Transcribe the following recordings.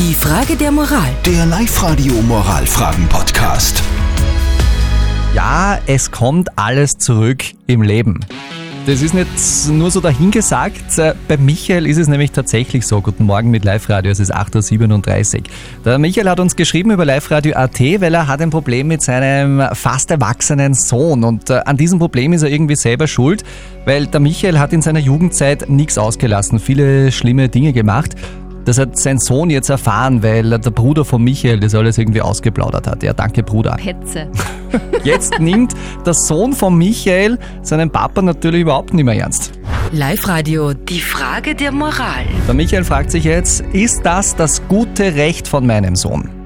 Die Frage der Moral. Der Live-Radio Moralfragen-Podcast. Ja, es kommt alles zurück im Leben. Das ist nicht nur so dahingesagt. Bei Michael ist es nämlich tatsächlich so. Guten Morgen mit Live-Radio, es ist 8.37 Uhr. Der Michael hat uns geschrieben über Live-Radio.at, weil er hat ein Problem mit seinem fast erwachsenen Sohn. Und äh, an diesem Problem ist er irgendwie selber schuld, weil der Michael hat in seiner Jugendzeit nichts ausgelassen, viele schlimme Dinge gemacht. Das hat sein Sohn jetzt erfahren, weil der Bruder von Michael das alles irgendwie ausgeplaudert hat. Ja, danke Bruder. Petze. Jetzt nimmt der Sohn von Michael seinen Papa natürlich überhaupt nicht mehr ernst. Live-Radio. Die Frage der Moral. Der Michael fragt sich jetzt, ist das das gute Recht von meinem Sohn?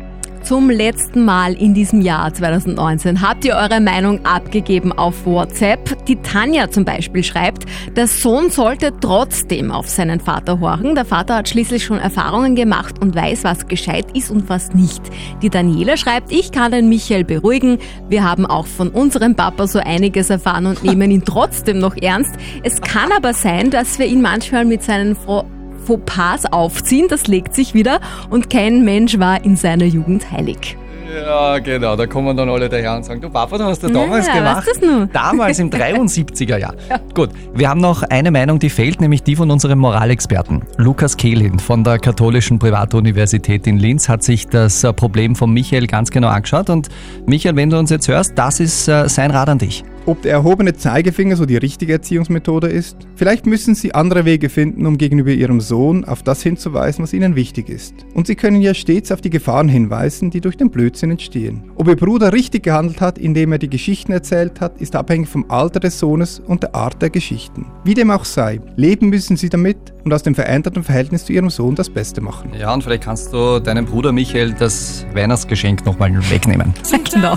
Zum letzten Mal in diesem Jahr 2019 habt ihr eure Meinung abgegeben auf WhatsApp. Die Tanja zum Beispiel schreibt, der Sohn sollte trotzdem auf seinen Vater horchen. Der Vater hat schließlich schon Erfahrungen gemacht und weiß, was gescheit ist und was nicht. Die Daniela schreibt, ich kann den Michael beruhigen. Wir haben auch von unserem Papa so einiges erfahren und nehmen ihn trotzdem noch ernst. Es kann aber sein, dass wir ihn manchmal mit seinen Fro Fauxpas aufziehen, das legt sich wieder und kein Mensch war in seiner Jugend heilig. Ja, genau, da kommen dann alle daher und sagen, du Papa, du hast das damals Ja, gemacht. weißt du's noch? Damals im 73er Jahr. Gut, wir haben noch eine Meinung, die fehlt, nämlich die von unserem Moralexperten. Lukas Kehlin von der Katholischen Privatuniversität in Linz hat sich das äh, Problem von Michael ganz genau angeschaut. Und Michael, wenn du uns jetzt hörst, das ist äh, sein Rat an dich. Ob der erhobene Zeigefinger so die richtige Erziehungsmethode ist? Vielleicht müssen Sie andere Wege finden, um gegenüber Ihrem Sohn auf das hinzuweisen, was Ihnen wichtig ist. Und Sie können ja stets auf die Gefahren hinweisen, die durch den Blödsinn entstehen. Ob Ihr Bruder richtig gehandelt hat, indem er die Geschichten erzählt hat, ist abhängig vom Alter des Sohnes und der Art der Geschichten. Wie dem auch sei, leben müssen Sie damit und aus dem veränderten Verhältnis zu Ihrem Sohn das Beste machen. Ja, und vielleicht kannst du deinem Bruder Michael das Weihnachtsgeschenk nochmal wegnehmen. Genau.